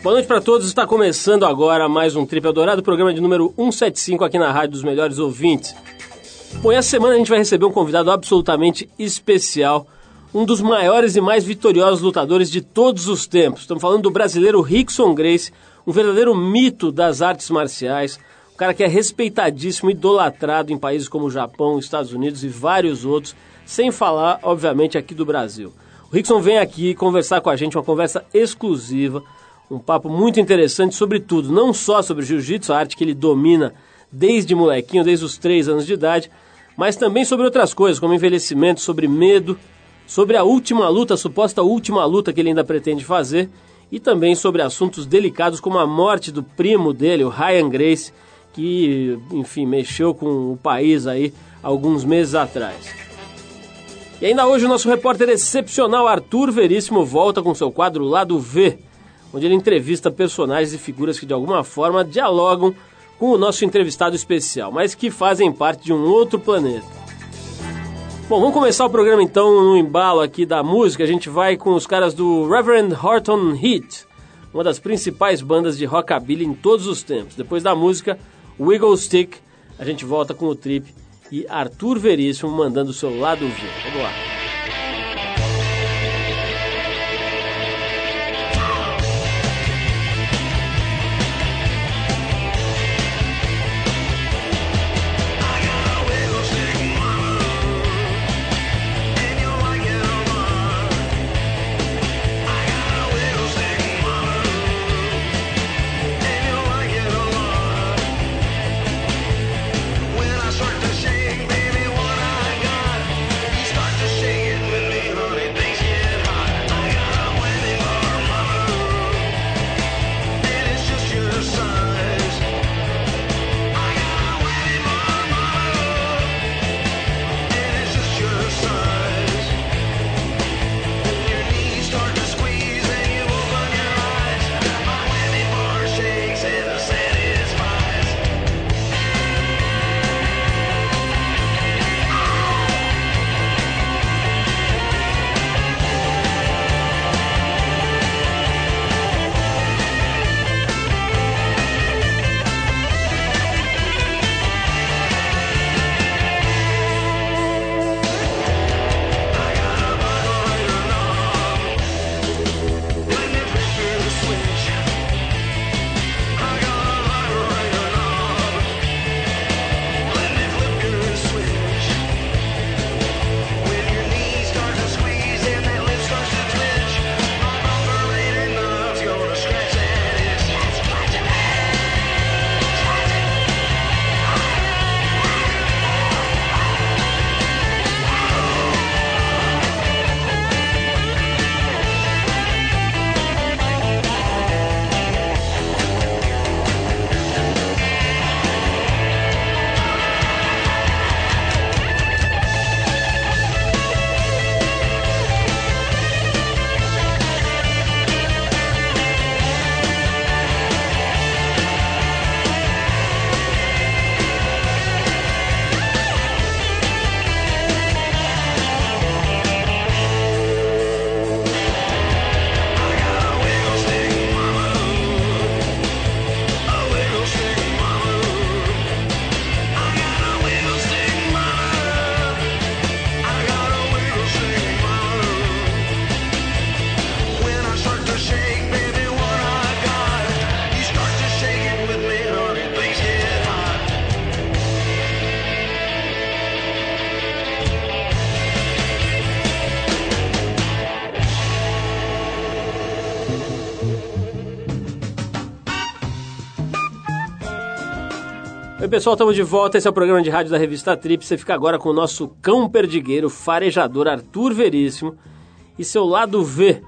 Boa noite para todos. Está começando agora mais um Trip Eldorado, programa de número 175 aqui na Rádio dos Melhores Ouvintes. Bom, essa semana a gente vai receber um convidado absolutamente especial, um dos maiores e mais vitoriosos lutadores de todos os tempos. Estamos falando do brasileiro Rickson Grace, um verdadeiro mito das artes marciais, um cara que é respeitadíssimo, idolatrado em países como Japão, Estados Unidos e vários outros, sem falar, obviamente, aqui do Brasil. O Rickson vem aqui conversar com a gente, uma conversa exclusiva, um papo muito interessante sobre tudo, não só sobre jiu-jitsu, a arte que ele domina desde molequinho, desde os três anos de idade, mas também sobre outras coisas, como envelhecimento, sobre medo, sobre a última luta, a suposta última luta que ele ainda pretende fazer, e também sobre assuntos delicados como a morte do primo dele, o Ryan Grace, que, enfim, mexeu com o país aí alguns meses atrás. E ainda hoje o nosso repórter excepcional Arthur Veríssimo volta com seu quadro Lado V, onde ele entrevista personagens e figuras que de alguma forma dialogam com o nosso entrevistado especial, mas que fazem parte de um outro planeta. Bom, vamos começar o programa então no embalo aqui da música. A gente vai com os caras do Reverend Horton Heat, uma das principais bandas de rockabilly em todos os tempos. Depois da música Wiggle Stick, a gente volta com o Trip e Arthur Veríssimo mandando o seu lado V. Vamos lá. Oi pessoal, estamos de volta. Esse é o programa de rádio da revista Trip. Você fica agora com o nosso cão perdigueiro, farejador Arthur Veríssimo e seu lado V.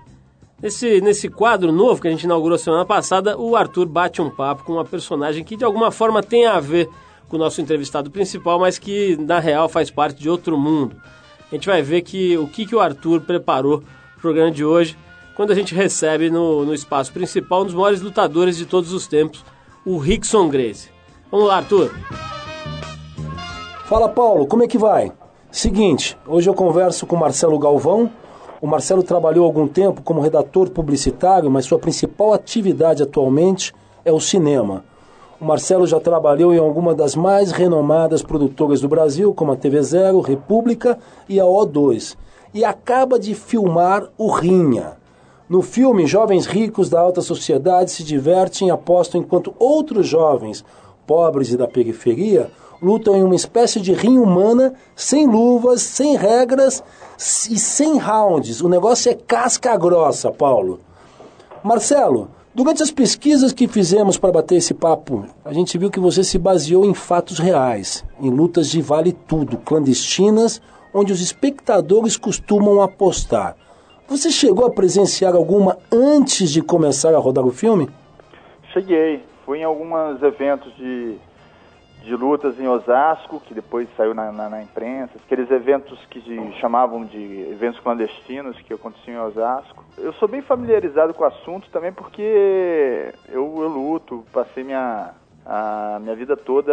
Nesse, nesse quadro novo que a gente inaugurou semana passada, o Arthur bate um papo com uma personagem que de alguma forma tem a ver com o nosso entrevistado principal, mas que na real faz parte de outro mundo. A gente vai ver que o que, que o Arthur preparou para o programa de hoje, quando a gente recebe no, no espaço principal um dos maiores lutadores de todos os tempos, o Rickson Grace. Vamos lá, Arthur. Fala Paulo, como é que vai? Seguinte, hoje eu converso com Marcelo Galvão. O Marcelo trabalhou algum tempo como redator publicitário, mas sua principal atividade atualmente é o cinema. O Marcelo já trabalhou em alguma das mais renomadas produtoras do Brasil, como a TV Zero, República e a O2. E acaba de filmar o Rinha. No filme, jovens ricos da alta sociedade se divertem e apostam enquanto outros jovens, pobres e da periferia, lutam em uma espécie de rinha humana, sem luvas, sem regras e sem rounds. O negócio é casca grossa, Paulo. Marcelo, durante as pesquisas que fizemos para bater esse papo, a gente viu que você se baseou em fatos reais, em lutas de vale tudo, clandestinas, onde os espectadores costumam apostar. Você chegou a presenciar alguma antes de começar a rodar o filme? Cheguei. Fui em alguns eventos de, de lutas em Osasco, que depois saiu na, na, na imprensa. Aqueles eventos que se chamavam de eventos clandestinos que aconteciam em Osasco. Eu sou bem familiarizado com o assunto também porque eu, eu luto, passei minha, a minha vida toda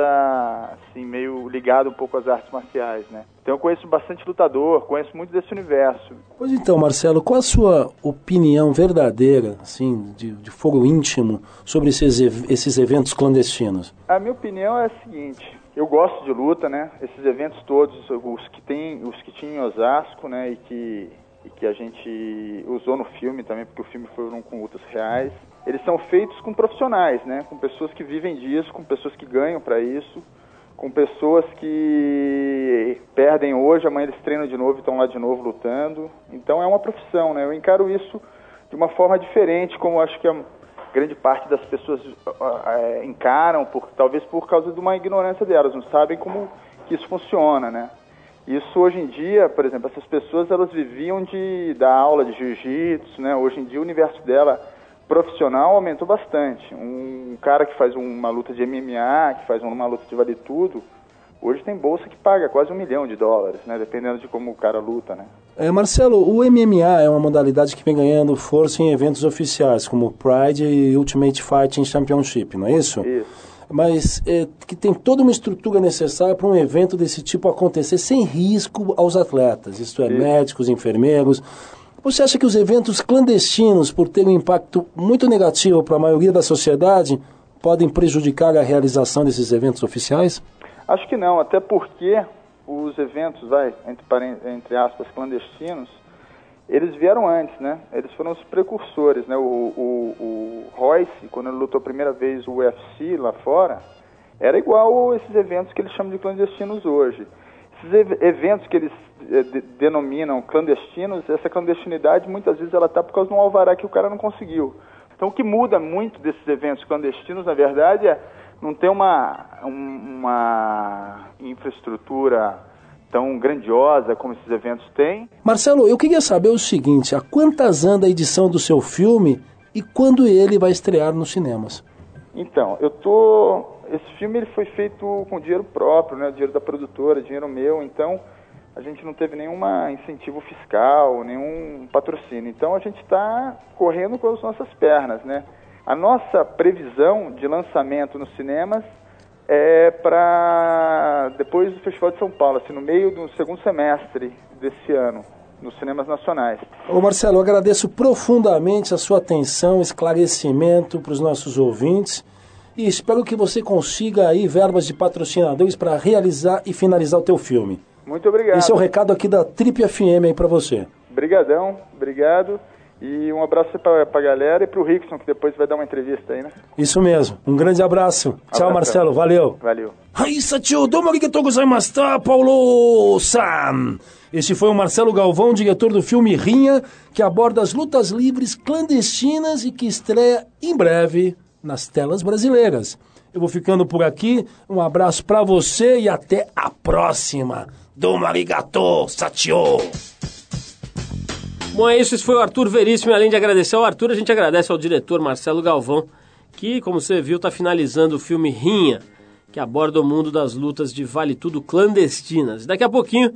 assim meio ligado um pouco às artes marciais, né? Então eu conheço bastante lutador, conheço muito desse universo. Pois então, Marcelo, qual a sua opinião verdadeira, assim, de, de fogo íntimo, sobre esses, esses eventos clandestinos? A minha opinião é a seguinte: eu gosto de luta, né? Esses eventos todos, os que tem, os que tinha em Osasco, né? E que e que a gente usou no filme também, porque o filme foi com lutas reais. Eles são feitos com profissionais, né? Com pessoas que vivem disso, com pessoas que ganham para isso, com pessoas que perdem hoje, amanhã eles treinam de novo e estão lá de novo lutando. Então é uma profissão, né? Eu encaro isso de uma forma diferente, como acho que a grande parte das pessoas eh, encaram, por, talvez por causa de uma ignorância delas, não sabem como que isso funciona, né? Isso hoje em dia, por exemplo, essas pessoas elas viviam de dar aula de jiu-jitsu, né? Hoje em dia o universo dela profissional aumentou bastante. Um cara que faz uma luta de MMA, que faz uma luta de vale tudo, hoje tem bolsa que paga quase um milhão de dólares, né? Dependendo de como o cara luta, né? É, Marcelo, o MMA é uma modalidade que vem ganhando força em eventos oficiais, como Pride e Ultimate Fighting Championship, não é isso? Isso. Mas é, que tem toda uma estrutura necessária para um evento desse tipo acontecer sem risco aos atletas, isto é, Isso. médicos, enfermeiros. Você acha que os eventos clandestinos, por terem um impacto muito negativo para a maioria da sociedade, podem prejudicar a realização desses eventos oficiais? Acho que não, até porque os eventos, vai, entre, entre aspas, clandestinos, eles vieram antes, né? Eles foram os precursores, né? O, o, o Royce, quando ele lutou a primeira vez o UFC lá fora, era igual esses eventos que eles chamam de clandestinos hoje. Esses ev- eventos que eles eh, de- denominam clandestinos, essa clandestinidade muitas vezes ela está por causa de um alvará que o cara não conseguiu. Então o que muda muito desses eventos clandestinos, na verdade, é não ter uma, um- uma infraestrutura tão grandiosa como esses eventos têm. Marcelo, eu queria saber o seguinte: a quantas anda a edição do seu filme e quando ele vai estrear nos cinemas? Então, eu tô. Esse filme ele foi feito com dinheiro próprio, né? Dinheiro da produtora, dinheiro meu. Então, a gente não teve nenhum incentivo fiscal, nenhum patrocínio. Então, a gente está correndo com as nossas pernas, né? A nossa previsão de lançamento nos cinemas é para depois do Festival de São Paulo, assim, no meio do segundo semestre desse ano, nos cinemas nacionais. Ô Marcelo, agradeço profundamente a sua atenção, esclarecimento para os nossos ouvintes e espero que você consiga aí verbas de patrocinadores para realizar e finalizar o teu filme. Muito obrigado. Esse é o recado aqui da Trip FM aí para você. Obrigadão, obrigado. E um abraço para a galera e para o Rickson, que depois vai dar uma entrevista aí, né? Isso mesmo. Um grande abraço. Tchau, Abração. Marcelo. Valeu. Valeu. Aí, Satio, domo arigatou gozaimashita, Paulo-san. Este foi o Marcelo Galvão, diretor do filme Rinha, que aborda as lutas livres clandestinas e que estreia em breve nas telas brasileiras. Eu vou ficando por aqui. Um abraço para você e até a próxima. Domo arigatou, Satio. Bom, é isso. Esse foi o Arthur Veríssimo. Além de agradecer ao Arthur, a gente agradece ao diretor Marcelo Galvão, que, como você viu, está finalizando o filme Rinha, que aborda o mundo das lutas de vale tudo clandestinas. Daqui a pouquinho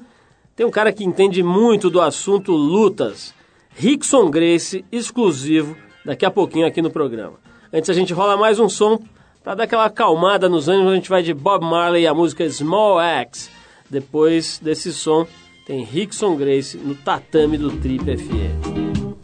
tem um cara que entende muito do assunto lutas, Rickson Grace, exclusivo, daqui a pouquinho aqui no programa. Antes a gente rola mais um som para dar aquela acalmada nos ânimos, a gente vai de Bob Marley e a música Small Axe. Depois desse som, tem Rickson Grace no tatame do Trip FM.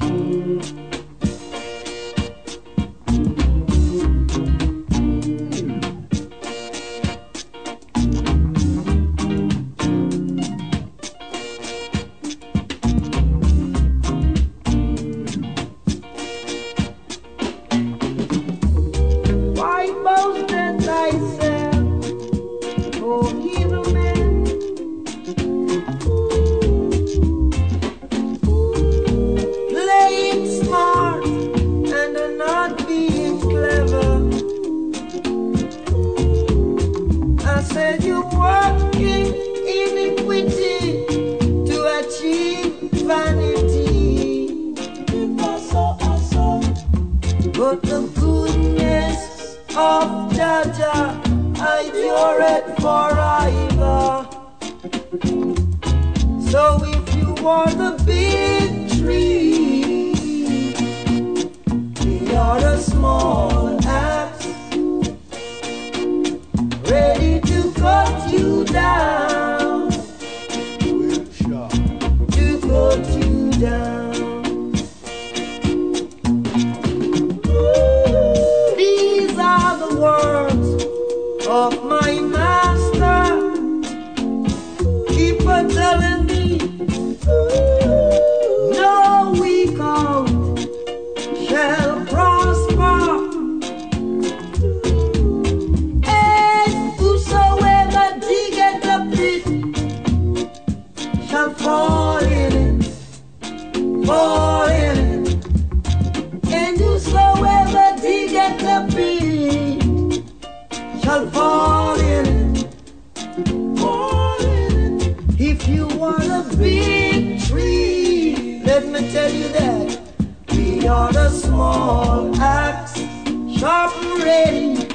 Sharp and ready,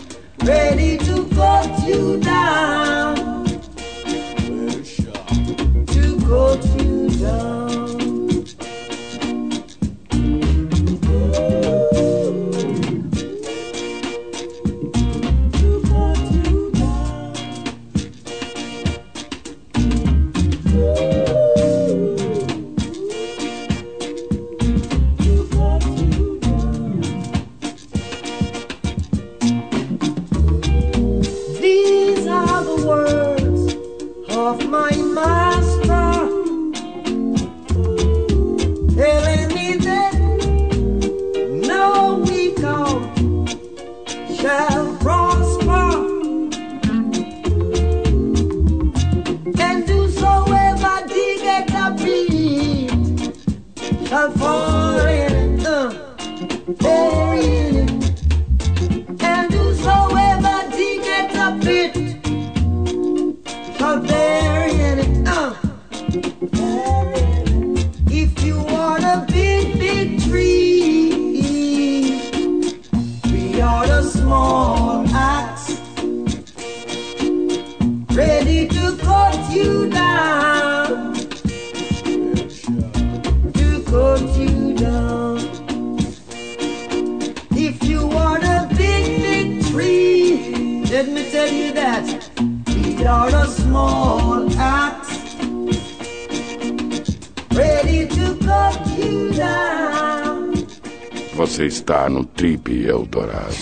ready to cut you down, to cut you down. No Trip Eldorado.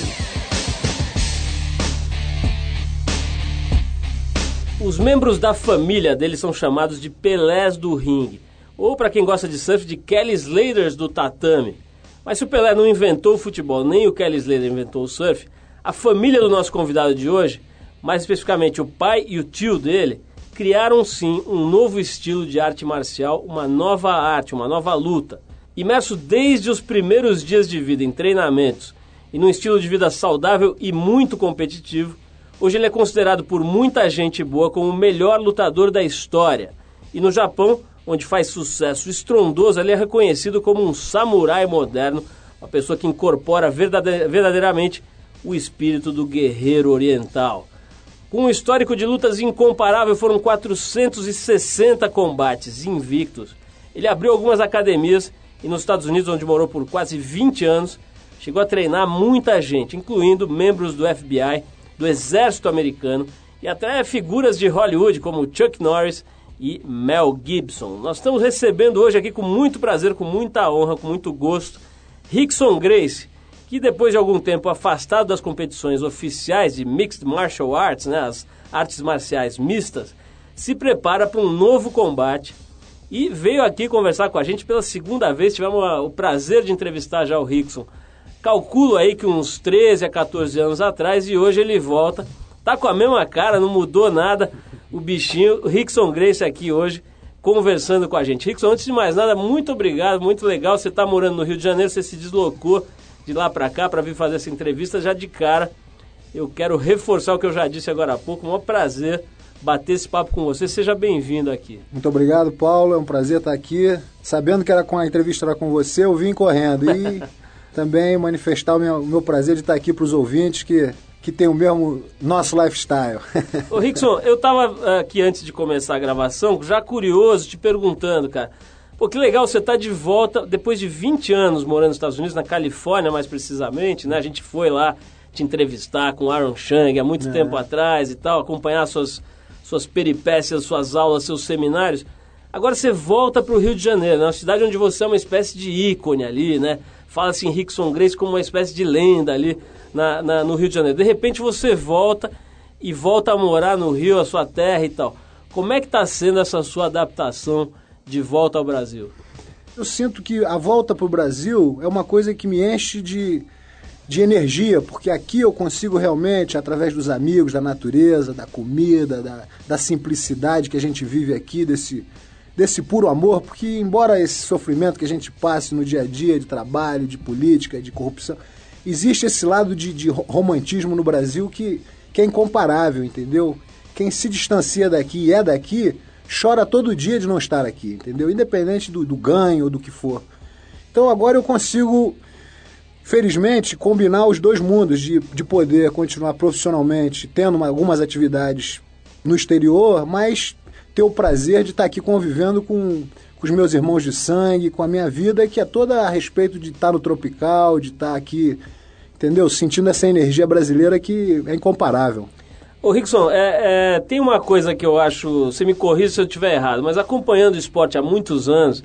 Os membros da família dele são chamados de Pelés do ringue, ou para quem gosta de surf, de Kelly Slaters do tatame. Mas se o Pelé não inventou o futebol, nem o Kelly Slater inventou o surf, a família do nosso convidado de hoje, mais especificamente o pai e o tio dele, criaram sim um novo estilo de arte marcial, uma nova arte, uma nova luta. Imerso desde os primeiros dias de vida em treinamentos e num estilo de vida saudável e muito competitivo, hoje ele é considerado por muita gente boa como o melhor lutador da história. E no Japão, onde faz sucesso estrondoso, ele é reconhecido como um samurai moderno, uma pessoa que incorpora verdade- verdadeiramente o espírito do guerreiro oriental. Com um histórico de lutas incomparável, foram 460 combates invictos. Ele abriu algumas academias e nos Estados Unidos, onde morou por quase 20 anos, chegou a treinar muita gente, incluindo membros do FBI, do Exército Americano e até figuras de Hollywood como Chuck Norris e Mel Gibson. Nós estamos recebendo hoje aqui com muito prazer, com muita honra, com muito gosto, Rickson Grace, que depois de algum tempo afastado das competições oficiais de Mixed Martial Arts, né, as artes marciais mistas, se prepara para um novo combate e veio aqui conversar com a gente pela segunda vez. Tivemos o prazer de entrevistar já o Rickson. Calculo aí que uns 13 a 14 anos atrás e hoje ele volta. Tá com a mesma cara, não mudou nada. O bichinho, o Rickson Grace aqui hoje conversando com a gente. Rickson, antes de mais nada, muito obrigado, muito legal. Você tá morando no Rio de Janeiro, você se deslocou de lá para cá para vir fazer essa entrevista já de cara. Eu quero reforçar o que eu já disse agora há pouco. Um prazer bater esse papo com você. Seja bem-vindo aqui. Muito obrigado, Paulo. É um prazer estar aqui. Sabendo que era com a entrevista era com você, eu vim correndo. E também manifestar o meu, o meu prazer de estar aqui para os ouvintes que, que tem o mesmo nosso lifestyle. Ô Rickson, eu tava aqui antes de começar a gravação, já curioso, te perguntando, cara. Pô, que legal, você tá de volta depois de 20 anos morando nos Estados Unidos, na Califórnia mais precisamente, né? A gente foi lá te entrevistar com o Aaron Chang há muito tempo atrás e tal, acompanhar suas, suas peripécias, suas aulas, seus seminários. Agora você volta para o Rio de Janeiro, né? uma cidade onde você é uma espécie de ícone ali, né? Fala-se em Rickson Grace como uma espécie de lenda ali na, na- no Rio de Janeiro. De repente você volta e volta a morar no Rio, a sua terra e tal. Como é que está sendo essa sua adaptação de volta ao Brasil? Eu sinto que a volta para o Brasil é uma coisa que me enche de, de energia, porque aqui eu consigo realmente, através dos amigos, da natureza, da comida, da, da simplicidade que a gente vive aqui, desse, desse puro amor, porque embora esse sofrimento que a gente passe no dia a dia de trabalho, de política, de corrupção, existe esse lado de, de ro- romantismo no Brasil que, que é incomparável, entendeu? Quem se distancia daqui e é daqui, chora todo dia de não estar aqui, entendeu? Independente do, do ganho ou do que for. Então agora eu consigo, felizmente, combinar os dois mundos de, de poder continuar profissionalmente, tendo uma- algumas atividades no exterior, mas ter o prazer de estar aqui convivendo com, com os meus irmãos de sangue, com a minha vida, que é toda a respeito de estar no tropical, de estar aqui, entendeu? Sentindo essa energia brasileira que é incomparável. Ô Rickson, é, é, tem uma coisa que eu acho, você me corrija se eu estiver errado, mas acompanhando o esporte há muitos anos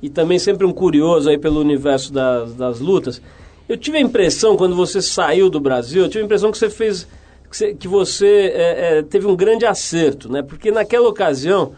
e também sempre um curioso aí pelo universo das, das lutas, eu tive a impressão, quando você saiu do Brasil, eu tive a impressão que você fez, que você, que você, é, é, teve um grande acerto, né? Porque naquela ocasião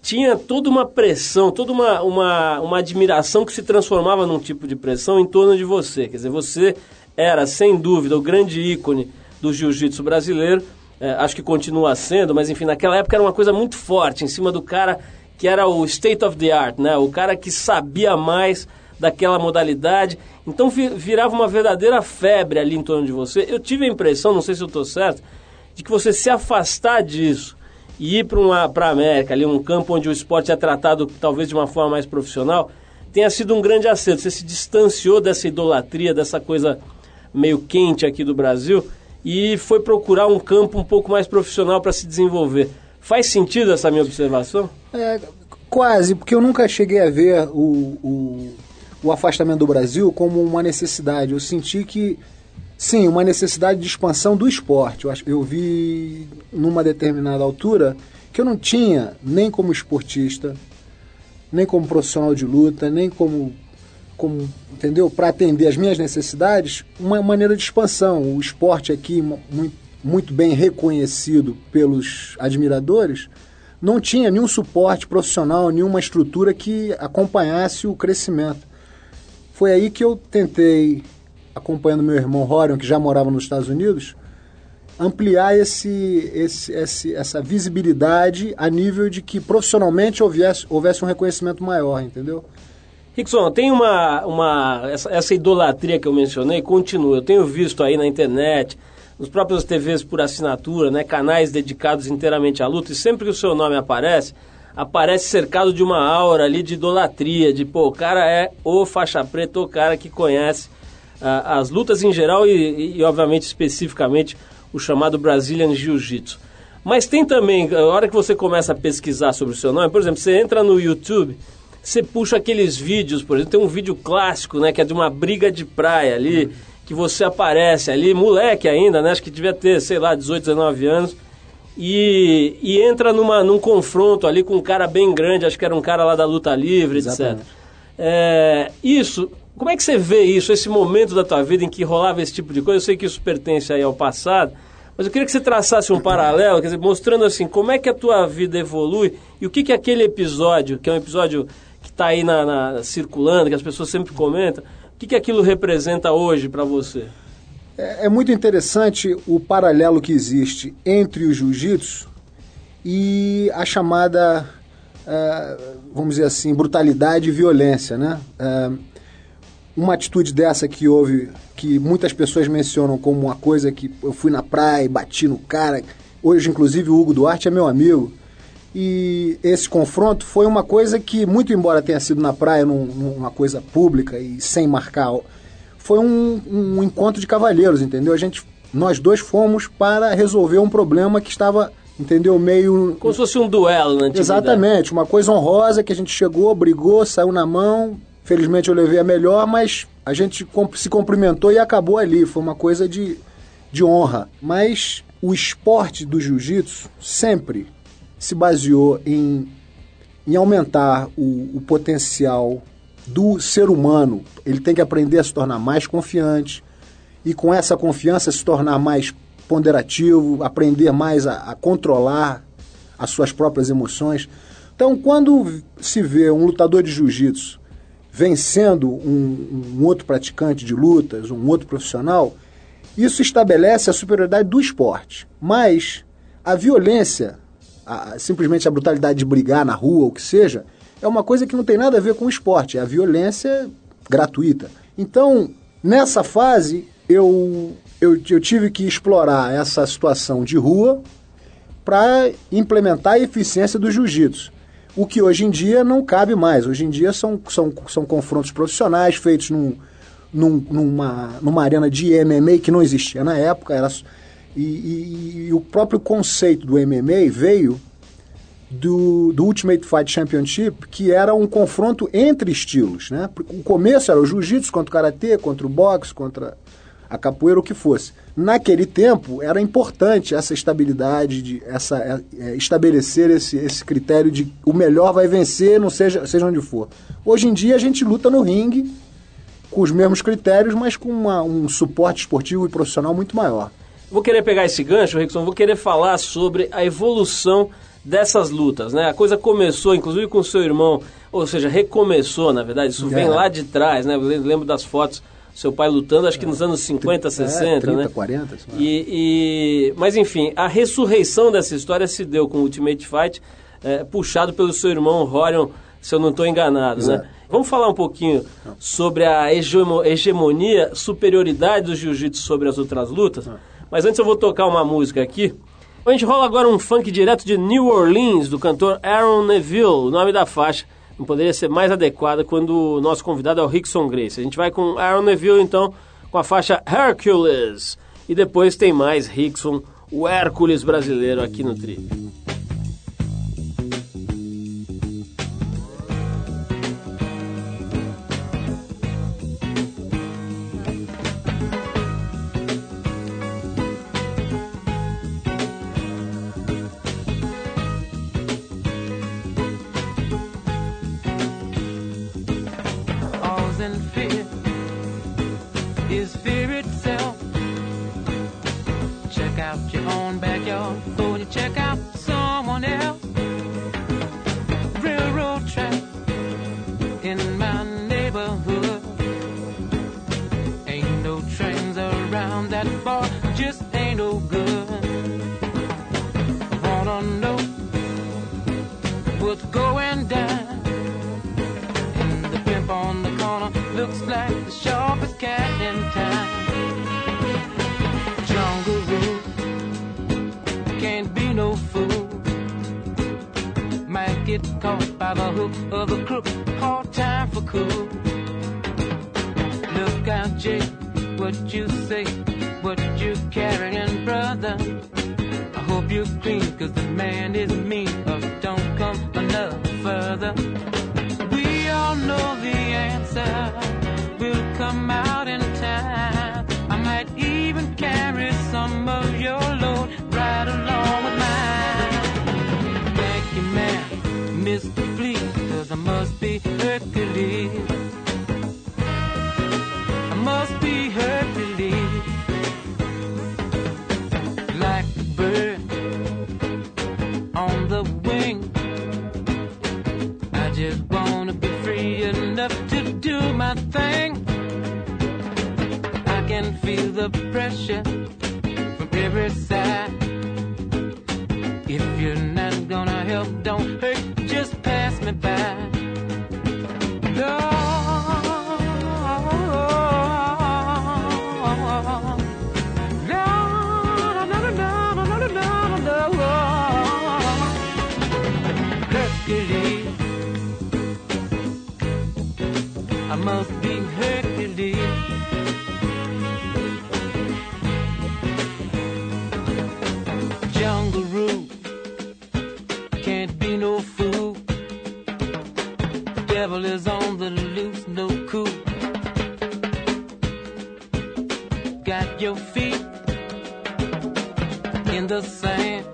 tinha toda uma pressão, toda uma, uma, uma admiração que se transformava num tipo de pressão em torno de você. Quer dizer, você era, sem dúvida, o grande ícone do jiu-jitsu brasileiro. É, acho que continua sendo, mas enfim, naquela época era uma coisa muito forte em cima do cara que era o state of the art, né? O cara que sabia mais daquela modalidade. Então vi- virava uma verdadeira febre ali em torno de você. Eu tive a impressão, não sei se eu estou certo, de que você se afastar disso e ir para a América, ali um campo onde o esporte é tratado talvez de uma forma mais profissional, tenha sido um grande acerto. Você se distanciou dessa idolatria, dessa coisa meio quente aqui do Brasil e foi procurar um campo um pouco mais profissional para se desenvolver. Faz sentido essa minha observação? É, quase, porque eu nunca cheguei a ver o, o, o afastamento do Brasil como uma necessidade. Eu senti que, sim, uma necessidade de expansão do esporte. Eu, eu vi numa determinada altura que eu não tinha, nem como esportista, nem como profissional de luta, nem como, como entendeu? Para atender as minhas necessidades, uma maneira de expansão. O esporte aqui, mu- muito, muito bem reconhecido pelos admiradores, não tinha nenhum suporte profissional, nenhuma estrutura que acompanhasse o crescimento. Foi aí que eu tentei, acompanhando meu irmão Rorion, que já morava nos Estados Unidos, ampliar esse, esse, esse- essa visibilidade a nível de que profissionalmente houvesse, houvesse um reconhecimento maior, entendeu? Rickson, tem uma, uma essa, essa idolatria que eu mencionei continua. Eu tenho visto aí na internet, nos próprios TVs por assinatura, né, canais dedicados inteiramente à luta, e sempre que o seu nome aparece, aparece cercado de uma aura ali de idolatria, de pô, o cara é o faixa preta, o cara que conhece ah, as lutas em geral e, e, obviamente, especificamente o chamado Brazilian Jiu-Jitsu. Mas tem também, a hora que você começa a pesquisar sobre o seu nome, por exemplo, você entra no YouTube, você puxa aqueles vídeos, por exemplo, tem um vídeo clássico, né, que é de uma briga de praia ali, que você aparece ali, moleque ainda, né, acho que devia ter, sei lá, 18, 19 anos, e, e entra numa, num confronto ali com um cara bem grande, acho que era um cara lá da luta livre, etc. Exatamente. É, isso, como é que você vê isso, esse momento da tua vida em que rolava esse tipo de coisa? Eu sei que isso pertence aí ao passado, mas eu queria que você traçasse um paralelo, quer dizer, mostrando assim, como é que a tua vida evolui e o que que aquele episódio, que é um episódio que está aí na, na- circulando, que as pessoas sempre comentam, o que que aquilo representa hoje para você? É, é muito interessante o paralelo que existe entre o jiu-jitsu e a chamada, eh, vamos dizer assim, brutalidade e violência, né? Eh, uma atitude dessa que houve, que muitas pessoas mencionam como uma coisa que eu fui na praia e bati no cara. Hoje, inclusive, o Hugo Duarte é meu amigo. E esse confronto foi uma coisa que, muito embora tenha sido na praia, num- numa coisa pública e sem marcar, foi um, um encontro de cavalheiros, entendeu? A gente, nós dois fomos para resolver um problema que estava, entendeu, meio Como se fosse um duelo antiguidade. Exatamente, uma coisa honrosa que a gente chegou, brigou, saiu na mão. Felizmente eu levei a melhor, mas a gente se cumprimentou e acabou ali. Foi uma coisa de, de honra. Mas o esporte do jiu-jitsu sempre se baseou em, em aumentar o, o potencial do ser humano. Ele tem que aprender a se tornar mais confiante e com essa confiança se tornar mais ponderativo, aprender mais a, a controlar as suas próprias emoções. Então, quando se vê um lutador de jiu-jitsu vencendo um, um outro praticante de lutas, um outro profissional, isso estabelece a superioridade do esporte. Mas a violência, a- simplesmente a brutalidade de brigar na rua, o que seja, é uma coisa que não tem nada a ver com o esporte, é a violência gratuita. Então, nessa fase, eu, eu, eu tive que explorar essa situação de rua para implementar a eficiência do jiu-jitsu. O que hoje em dia não cabe mais. Hoje em dia são, são, são confrontos profissionais feitos num, num- numa, numa arena de MMA que não existia na época. Era, e, e- e o próprio conceito do MMA veio do, do Ultimate Fight Championship, que era um confronto entre estilos. Né? O começo era o jiu-jitsu contra o karatê, contra o boxe, contra a capoeira, o que fosse. Naquele tempo, era importante essa estabilidade, de, essa, é, é, estabelecer esse, esse critério de o melhor vai vencer, não seja, seja onde for. Hoje em dia, a gente luta no ringue com os mesmos critérios, mas com uma- um suporte esportivo e profissional muito maior. Vou querer pegar esse gancho, Rickson, vou querer falar sobre a evolução dessas lutas, né? A coisa começou, inclusive, com seu irmão, ou seja, recomeçou, na verdade, isso vem É. lá de trás, né? Eu lembro das fotos, seu pai lutando, acho que nos anos 50, 60, é, 30, né? 40. sei lá. E, e- mas enfim, a ressurreição dessa história se deu com o Ultimate Fight, eh, puxado pelo seu irmão Rorion, se eu não estou enganado, né? Exato. Vamos falar um pouquinho sobre a hegemo- hegemonia, superioridade do jiu-jitsu sobre as outras lutas. Mas antes eu vou tocar uma música aqui. A gente rola agora um funk direto de New Orleans, do cantor Aaron Neville, o nome da faixa. Não poderia ser mais adequada quando o nosso convidado é o Rickson Grace. A gente vai com Aaron Neville, então, com a faixa Hercules. E depois tem mais Rickson, o Hércules brasileiro aqui no Tri. Cool. Look out, Jake, what you say, what you carrying, brother. I hope you're clean, cause the man is mean, or don't come enough further. We all know the answer we will come out in time. I might even carry some of your I must be Hercules. I must be Hercules. Like a bird on the wing. I just wanna be free enough to do my thing. I can feel the pressure from every must be Hercules. Jungle rule can't be no fool. Devil is on the loose, no cool. Got your feet in the sand.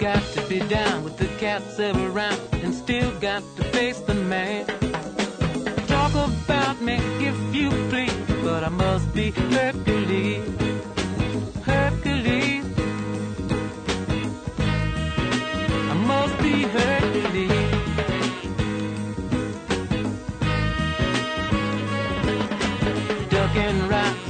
Got to be down with the cats around and still got to face the man. About me if you please, but I must be Hercules. Hercules. I must be Hercules. Ducking rocks.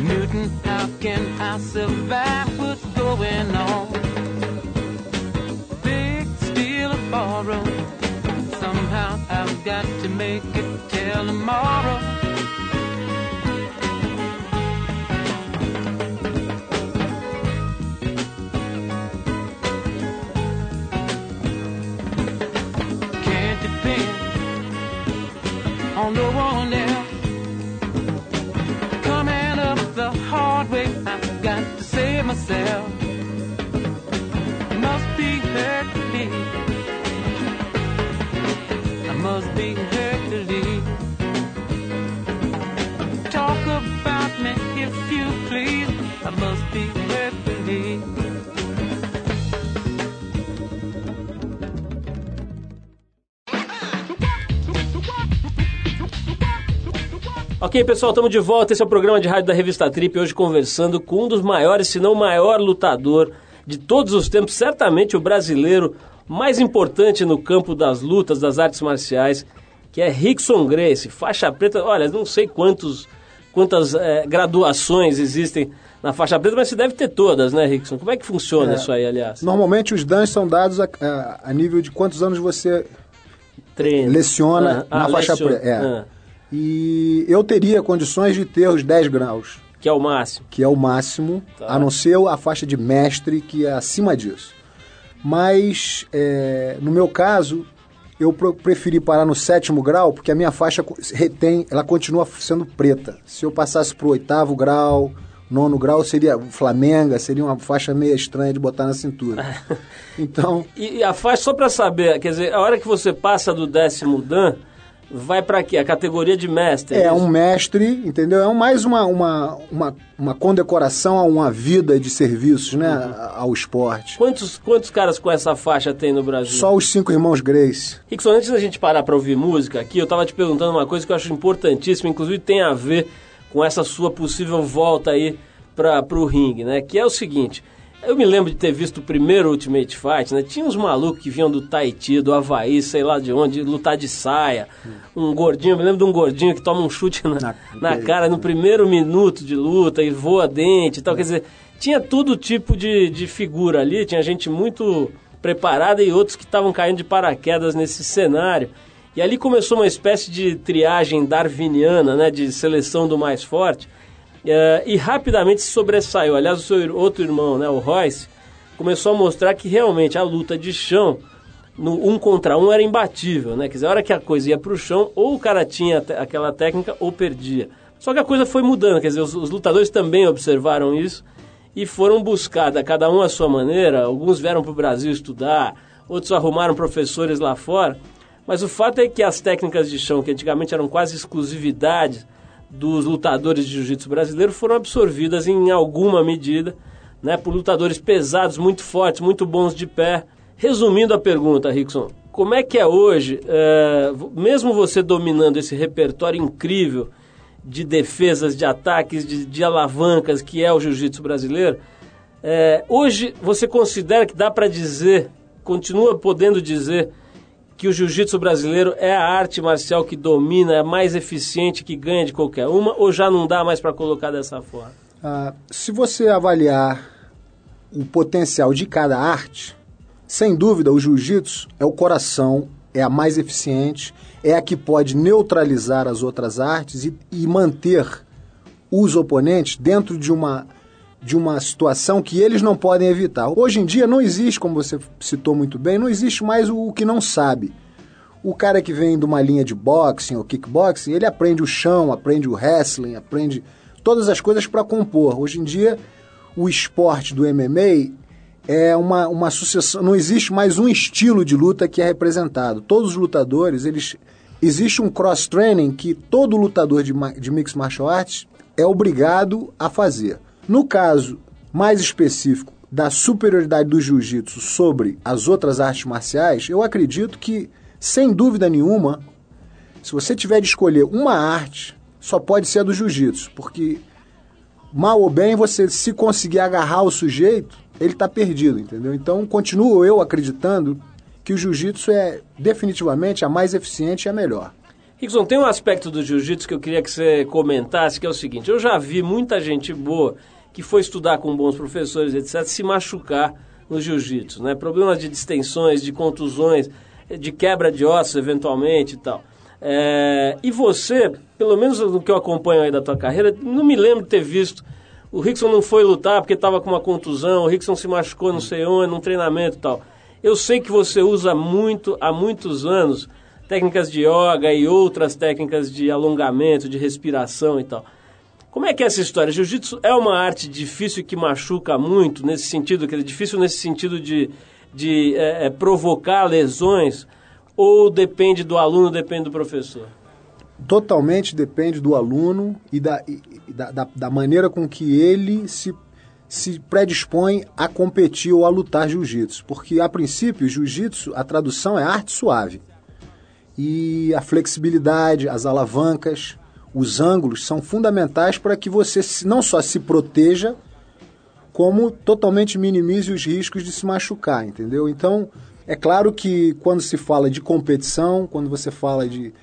Newton, how can I survive what's going on? Got to make it till tomorrow. Can't depend on no one else. Coming up the hard way, I've got to save myself. Ok, pessoal, estamos de volta. Esse é o programa de rádio da Revista Trip. Hoje conversando com um dos maiores, se não o maior lutador de todos os tempos, certamente o brasileiro mais importante no campo das lutas, das artes marciais, que é Rickson Grace, faixa preta. Olha, não sei quantos, quantas eh, graduações existem na faixa preta, mas você deve ter todas, né, Rickson? Como é que funciona É. isso aí, aliás? Normalmente os danos são dados a, a- a nível de quantos anos você Treino. leciona Ah, na ah, faixa leciona. preta. É. Ah, E eu teria condições de ter os 10 graus, que é o máximo. que é o máximo, Tá. a não ser a faixa de mestre, que é acima disso. Mas, é, no meu caso, eu preferi parar no sétimo grau, porque a minha faixa retém, ela continua sendo preta. Se eu passasse para o oitavo grau, nono grau, seria Flamenga, seria uma faixa meio estranha de botar na cintura. Então, E, e a faixa, só pra saber, quer dizer, a hora que você passa do décimo Dan, vai pra quê? A categoria de mestre. É, isso? um mestre, entendeu? É mais uma, uma, uma, uma condecoração a uma vida de serviços, né? a- Ao esporte. Quantos, quantos caras com essa faixa tem no Brasil? Só os cinco irmãos Grace. Rickson, antes da gente parar pra ouvir música aqui, eu tava te perguntando uma coisa que eu acho importantíssima, inclusive tem a ver com essa sua possível volta aí pra, pro ringue, né? Que é o seguinte, eu me lembro de ter visto o primeiro Ultimate Fight, né? Tinha uns malucos que vinham do Tahiti, do Havaí, sei lá de onde, lutar de saia. Um gordinho, eu me lembro de um gordinho que toma um chute na, Na- na cara no primeiro minuto de luta e voa dente e tal. Quer dizer, tinha todo tipo de, de figura ali, tinha gente muito preparada e outros que estavam caindo de paraquedas nesse cenário. E ali começou uma espécie de triagem darwiniana, né, de seleção do mais forte, eh, e rapidamente se sobressaiu. Aliás, o seu outro irmão, né, o Royce, começou a mostrar que realmente a luta de chão, no um contra um, era imbatível, né? Quer dizer, a hora que a coisa ia pro chão, ou o cara tinha aquela técnica ou perdia. Só que a coisa foi mudando, quer dizer, os, os lutadores também observaram isso e foram buscar, da- cada um à sua maneira. Alguns vieram para o Brasil estudar, outros arrumaram professores lá fora. Mas o fato é que as técnicas de chão, que antigamente eram quase exclusividade dos lutadores de jiu-jitsu brasileiro, foram absorvidas em alguma medida né, por lutadores pesados, muito fortes, muito bons de pé. Resumindo a pergunta, Rickson, como é que é hoje, é, mesmo você dominando esse repertório incrível de defesas, de ataques, de, de alavancas que é o jiu-jitsu brasileiro, é, hoje você considera que dá para dizer, continua podendo dizer, que o jiu-jitsu brasileiro é a arte marcial que domina, é mais eficiente, que ganha de qualquer uma, ou já não dá mais para colocar dessa forma? Ah, se você avaliar o potencial de cada arte, sem dúvida o jiu-jitsu é o coração, é a mais eficiente, é a que pode neutralizar as outras artes e, e manter os oponentes dentro de uma, de uma situação que eles não podem evitar. Hoje em dia não existe, como você citou muito bem, não existe mais o, que não sabe. O cara que vem de uma linha de boxing ou kickboxing, ele aprende o chão, aprende o wrestling, aprende todas as coisas para compor. Hoje em dia, o esporte do MMA é uma, uma sucessão, não existe mais um estilo de luta que é representado. Todos os lutadores, eles existe um cross training que todo lutador de, de mixed martial arts é obrigado a fazer. No caso mais específico da superioridade do jiu-jitsu sobre as outras artes marciais, eu acredito que, sem dúvida nenhuma, se você tiver de escolher uma arte, só pode ser a do jiu-jitsu, porque mal ou bem você se conseguir agarrar o sujeito, ele está perdido, entendeu? Então, continuo eu acreditando que o jiu-jitsu é definitivamente a mais eficiente e a melhor. Rickson, tem um aspecto do jiu-jitsu que eu queria que você comentasse, que é o seguinte: eu já vi muita gente boa que foi estudar com bons professores, etc., se machucar no jiu-jitsu, né? Problemas de distensões, de contusões, de quebra de ossos, eventualmente e tal. É, e você, pelo menos no que eu acompanho aí da tua carreira, não me lembro de ter visto. O Rickson não foi lutar porque estava com uma contusão, o Rickson se machucou não sei onde, num treinamento e tal. Eu sei que você usa muito, há muitos anos, técnicas de yoga e outras técnicas de alongamento, de respiração e tal. Como é que é essa história? Jiu-jitsu é uma arte difícil que machuca muito, nesse sentido, que é difícil nesse sentido de, de é, é, provocar lesões, ou depende do aluno, depende do professor? Totalmente depende do aluno e da, e- da, da- da maneira com que ele se, se predispõe a competir ou a lutar jiu-jitsu. Porque, a princípio, jiu-jitsu, a tradução é arte suave. E a flexibilidade, as alavancas, os ângulos são fundamentais para que você não só se proteja, como totalmente minimize os riscos de se machucar, entendeu? Então, é claro que quando se fala de competição, quando você fala de,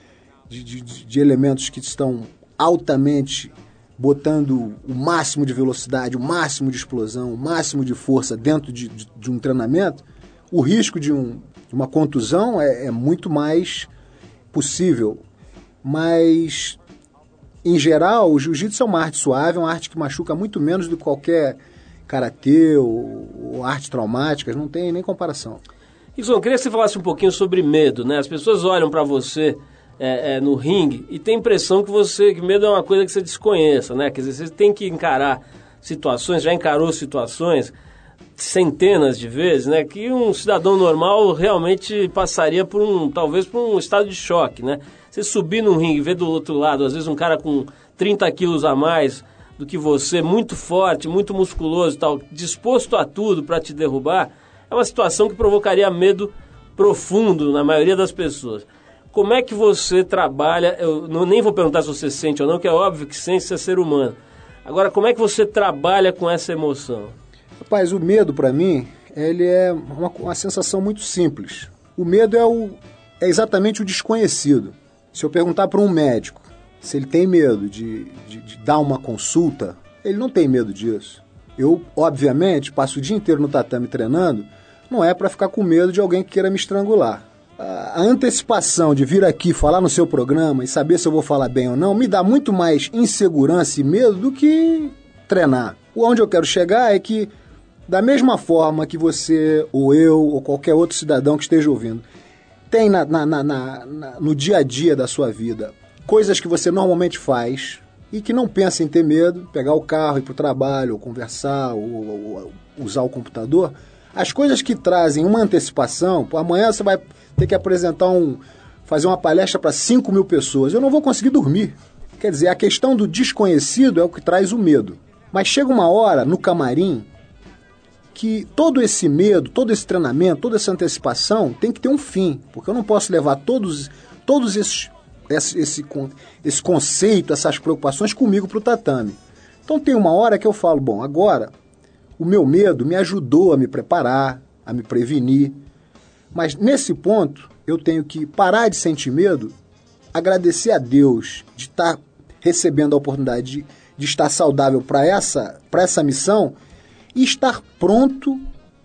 de, de- de elementos que estão altamente botando o máximo de velocidade, o máximo de explosão, o máximo de força dentro de, de- de um treinamento, o risco de, um, de uma contusão é, é muito mais possível. Mas, em geral, o jiu-jitsu é uma arte suave, é uma arte que machuca muito menos do que qualquer karatê ou, ou arte traumáticas, não tem nem comparação. Eu queria que você falasse um pouquinho sobre medo, né? As pessoas olham para você é, é, no ringue e tem a impressão que você que medo é uma coisa que você desconheça, né? Quer dizer, você tem que encarar situações, já encarou situações centenas de vezes, né? Que um cidadão normal realmente passaria por um, talvez por um estado de choque, né? Você subir num ringue e ver do outro lado, às vezes um cara com 30 quilos a mais do que você, muito forte, muito musculoso e tal, disposto a tudo para te derrubar, é uma situação que provocaria medo profundo na maioria das pessoas. Como é que você trabalha? Eu não, nem vou perguntar se você sente ou não, que é óbvio que sente ser ser humano. Agora, como é que você trabalha com essa emoção? Rapaz, o medo para mim, ele é uma, uma sensação muito simples. O medo é, o, é exatamente o desconhecido. Se eu perguntar para um médico se ele tem medo de, de, de dar uma consulta, ele não tem medo disso. Eu, obviamente, passo o dia inteiro no tatame treinando, não é para ficar com medo de alguém que queira me estrangular. A antecipação de vir aqui falar no seu programa e saber se eu vou falar bem ou não me dá muito mais insegurança e medo do que treinar. Onde eu quero chegar é que, da mesma forma que você, ou eu, ou qualquer outro cidadão que esteja ouvindo, tem na, na- na- no dia a dia da sua vida coisas que você normalmente faz e que não pensa em ter medo, pegar o carro, ir para o trabalho, ou conversar, ou, ou- ou usar o computador. As coisas que trazem uma antecipação, amanhã você vai ter que apresentar um. fazer uma palestra para 5 mil pessoas. Eu não vou conseguir dormir. Quer dizer, a questão do desconhecido é o que traz o medo. Mas chega uma hora no camarim que todo esse medo, todo esse treinamento, toda essa antecipação tem que ter um fim, porque eu não posso levar todos, todos esses, esse, esse, esse conceito, essas preocupações comigo para o tatame. Então tem uma hora que eu falo, bom, agora o meu medo me ajudou a me preparar, a me prevenir, mas nesse ponto eu tenho que parar de sentir medo, agradecer a Deus de estar recebendo a oportunidade de, de estar saudável para essa, essa missão e estar pronto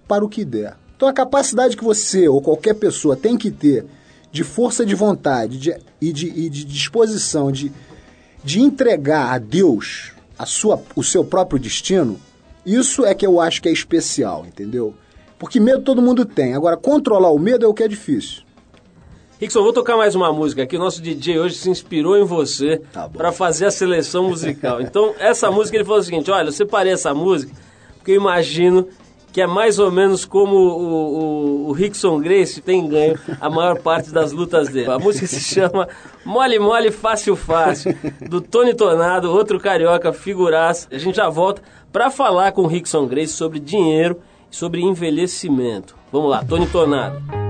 para o que der. Então a capacidade que você ou qualquer pessoa tem que ter de força de vontade de- e, de, e de disposição de, de entregar a Deus a sua, o seu próprio destino, isso é que eu acho que é especial, entendeu? Porque medo todo mundo tem. Agora, controlar o medo é o que é difícil. Rickson, vou tocar mais uma música aqui. O nosso DJ hoje se inspirou em você Tá para fazer a seleção musical. Então, essa música ele falou o seguinte: olha, eu separei essa música porque eu imagino que é mais ou menos como o, o, o Rickson Grace tem ganho a maior parte das lutas dele. A música se chama Mole Mole Fácil Fácil, do Tony Tornado, outro carioca figuraça. A gente já volta para falar com o Rickson Grace sobre dinheiro e sobre envelhecimento. Vamos lá, Tony Tornado.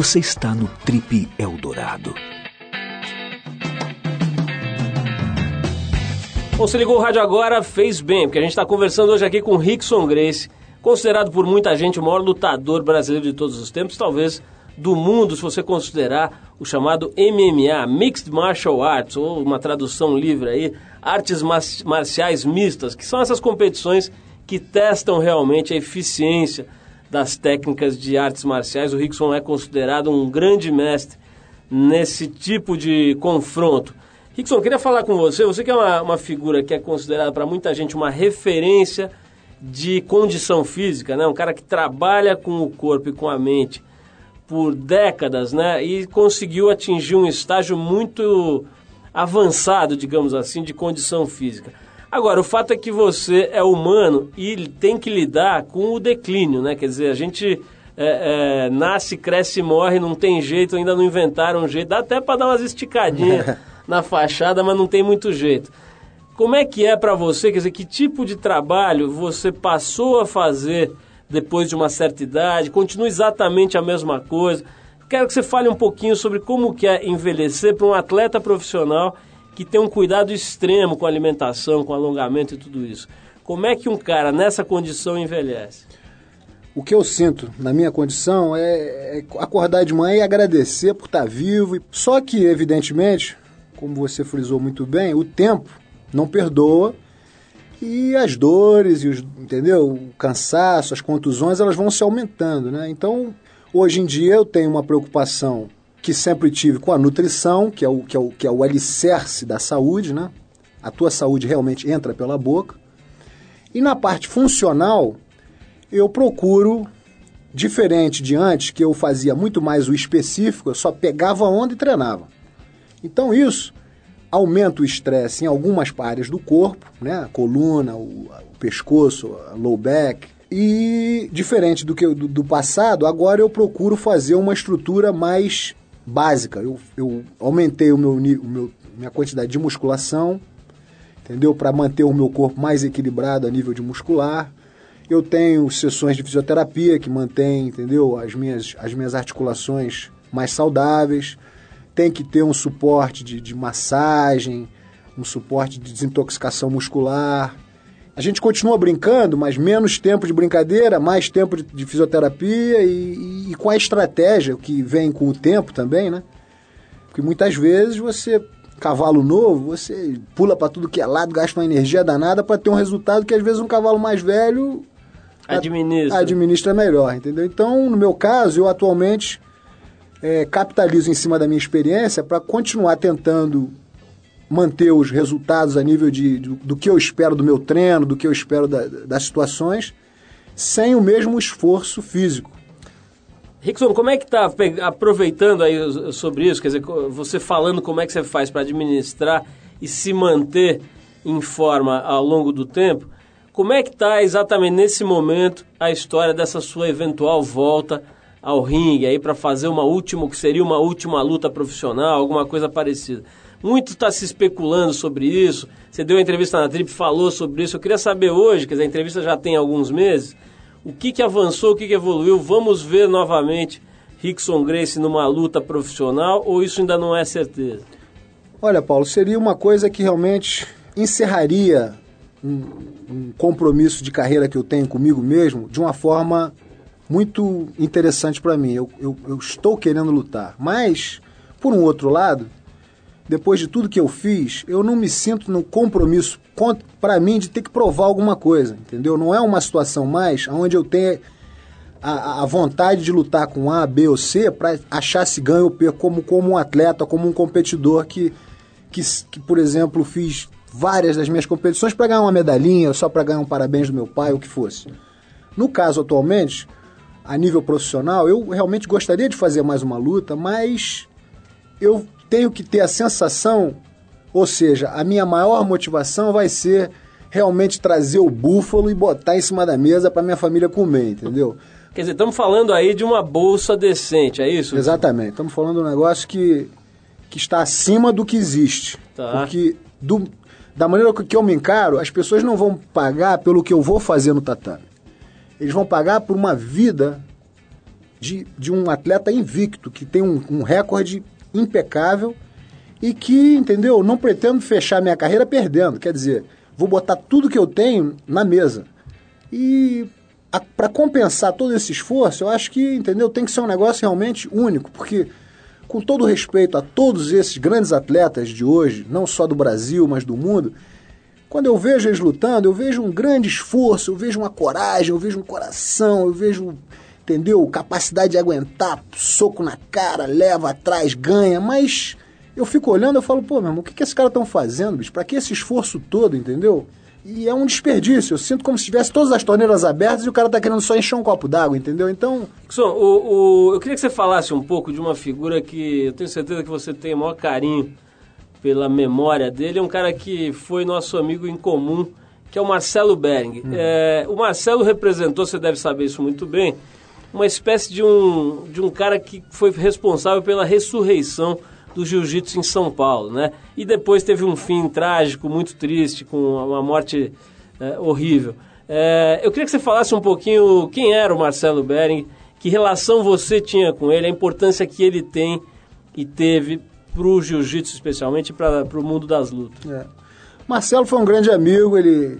Você está no Trip Eldorado. Bom, se ligou o rádio agora, fez bem, porque a gente está conversando hoje aqui com Rickson Grace, considerado por muita gente o maior lutador brasileiro de todos os tempos, talvez do mundo, se você considerar o chamado MMA, Mixed Martial Arts, ou uma tradução livre aí, artes mar- marciais mistas, que são essas competições que testam realmente a eficiência das técnicas de artes marciais. O Rickson é considerado um grande mestre nesse tipo de confronto. Rickson, queria falar com você. Você que é uma, uma figura que é considerada para muita gente uma referência de condição física, né? Um cara que trabalha com o corpo e com a mente por décadas, né? E conseguiu atingir um estágio muito avançado, digamos assim, de condição física. Agora, o fato é que você é humano e tem que lidar com o declínio, né? Quer dizer, a gente é, é, nasce, cresce e morre, não tem jeito, ainda não inventaram um jeito. Dá até para dar umas esticadinhas na fachada, mas não tem muito jeito. Como é que é para você? Quer dizer, que tipo de trabalho você passou a fazer depois de uma certa idade? Continua exatamente a mesma coisa? Quero que você fale um pouquinho sobre como que é envelhecer para um atleta profissional que tem um cuidado extremo com alimentação, com alongamento e tudo isso. Como é que um cara nessa condição envelhece? O que eu sinto na minha condição é, é acordar de manhã e agradecer por estar vivo. Só que, evidentemente, como você frisou muito bem, o tempo não perdoa e as dores e os, entendeu? O cansaço, as contusões, elas vão se aumentando, né? Então, hoje em dia eu tenho uma preocupação que sempre tive com a nutrição, que é o, que é o, que é o alicerce da saúde, né? A tua saúde realmente entra pela boca. E na parte funcional, eu procuro, diferente de antes, que eu fazia muito mais o específico, eu só pegava onda e treinava. Então isso aumenta o estresse em algumas áreas do corpo, né? A coluna, o, o pescoço, low back. E diferente do que do, do passado, agora eu procuro fazer uma estrutura mais básica. Eu, eu aumentei o meu, o meu minha quantidade de musculação, entendeu? Para manter o meu corpo mais equilibrado a nível de muscular. Eu tenho sessões de fisioterapia que mantém, entendeu? As minhas, as minhas articulações mais saudáveis. Tem que ter um suporte de, de massagem, um suporte de desintoxicação muscular. A gente continua brincando, mas menos tempo de brincadeira, mais tempo de, de fisioterapia e, e- e com a estratégia que vem com o tempo também, né? Porque muitas vezes você, cavalo novo, você pula para tudo que é lado, gasta uma energia danada para ter um resultado que às vezes um cavalo mais velho Administra. administra melhor, entendeu? Então, no meu caso, eu atualmente é, capitalizo em cima da minha experiência para continuar tentando manter os resultados a nível de, do, do que eu espero do meu treino, do que eu espero da- das situações, sem o mesmo esforço físico. Rickson, como é que tá pe- aproveitando aí sobre isso, quer dizer, você falando como é que você faz para administrar e se manter em forma ao longo do tempo, como é que tá exatamente nesse momento a história dessa sua eventual volta ao ringue aí para fazer uma última, que seria uma última luta profissional, alguma coisa parecida? Muito está se especulando sobre isso. Você deu uma entrevista na Trip, falou sobre isso. Eu queria saber hoje, quer dizer, a entrevista já tem alguns meses, o que, que avançou, o que, que evoluiu? Vamos ver novamente Rickson Grace numa luta profissional ou isso ainda não é certeza? Olha, Paulo, seria uma coisa que realmente encerraria um, um compromisso de carreira que eu tenho comigo mesmo de uma forma muito interessante para mim. Eu, eu- eu estou querendo lutar, mas, por um outro lado, depois de tudo que eu fiz, eu não me sinto no compromisso para mim de ter que provar alguma coisa, entendeu? Não é uma situação mais onde eu tenha a, a vontade de lutar com A, B ou C para achar se ganho ou perco como, como um atleta, como um competidor que, que, que, por exemplo, fiz várias das minhas competições para ganhar uma medalhinha, só para ganhar um parabéns do meu pai, o que fosse. No caso atualmente, a nível profissional, eu realmente gostaria de fazer mais uma luta, mas eu tenho que ter a sensação, ou seja, a minha maior motivação vai ser realmente trazer o búfalo e botar em cima da mesa para minha família comer, entendeu? Quer dizer, estamos falando aí de uma bolsa decente, é isso? Exatamente. Estamos falando de um negócio que, que está acima do que existe. Tá. Porque do, da maneira que eu me encaro, as pessoas não vão pagar pelo que eu vou fazer no tatame. Eles vão pagar por uma vida de, de um atleta invicto, que tem um, um recorde impecável e que, entendeu, não pretendo fechar minha carreira perdendo. Quer dizer, vou botar tudo que eu tenho na mesa. E para compensar todo esse esforço, eu acho que, entendeu, tem que ser um negócio realmente único, porque com todo respeito a todos esses grandes atletas de hoje, não só do Brasil, mas do mundo, quando eu vejo eles lutando, eu vejo um grande esforço, eu vejo uma coragem, eu vejo um coração, eu vejo, entendeu, capacidade de aguentar, soco na cara, leva atrás, ganha, mas eu fico olhando, eu falo, pô, meu irmão, o que, que esses caras estão fazendo, bicho? Pra que esse esforço todo, entendeu? E é um desperdício, eu sinto como se tivesse todas as torneiras abertas e o cara tá querendo só encher um copo d'água, entendeu? Então, Rickson, o, o- eu queria que você falasse um pouco de uma figura que eu tenho certeza que você tem o maior carinho pela memória dele. É um cara que foi nosso amigo em comum, que é o Marcelo Bering. É, o Marcelo representou, você deve saber isso muito bem, uma espécie de um, de um cara que foi responsável pela ressurreição do jiu-jitsu em São Paulo, né? E depois teve um fim trágico, muito triste, com uma morte é, horrível. É, eu queria que você falasse um pouquinho quem era o Marcelo Bering, que relação você tinha com ele, a importância que ele tem e teve para o jiu-jitsu especialmente para o mundo das lutas. É. Marcelo foi um grande amigo, ele